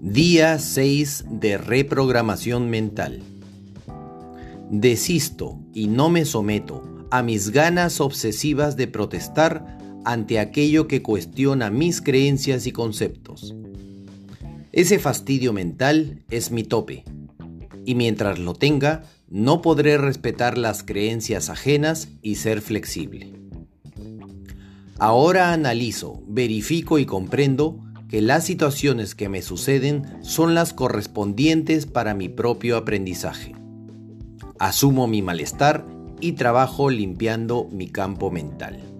Día 6 de reprogramación mental. Desisto y no me someto a mis ganas obsesivas de protestar ante aquello que cuestiona mis creencias y conceptos. Ese fastidio mental es mi tope, y mientras lo tenga, no podré respetar las creencias ajenas y ser flexible. Ahora analizo, verifico y comprendo que las situaciones que me suceden son las correspondientes para mi propio aprendizaje. Asumo mi malestar y trabajo limpiando mi campo mental.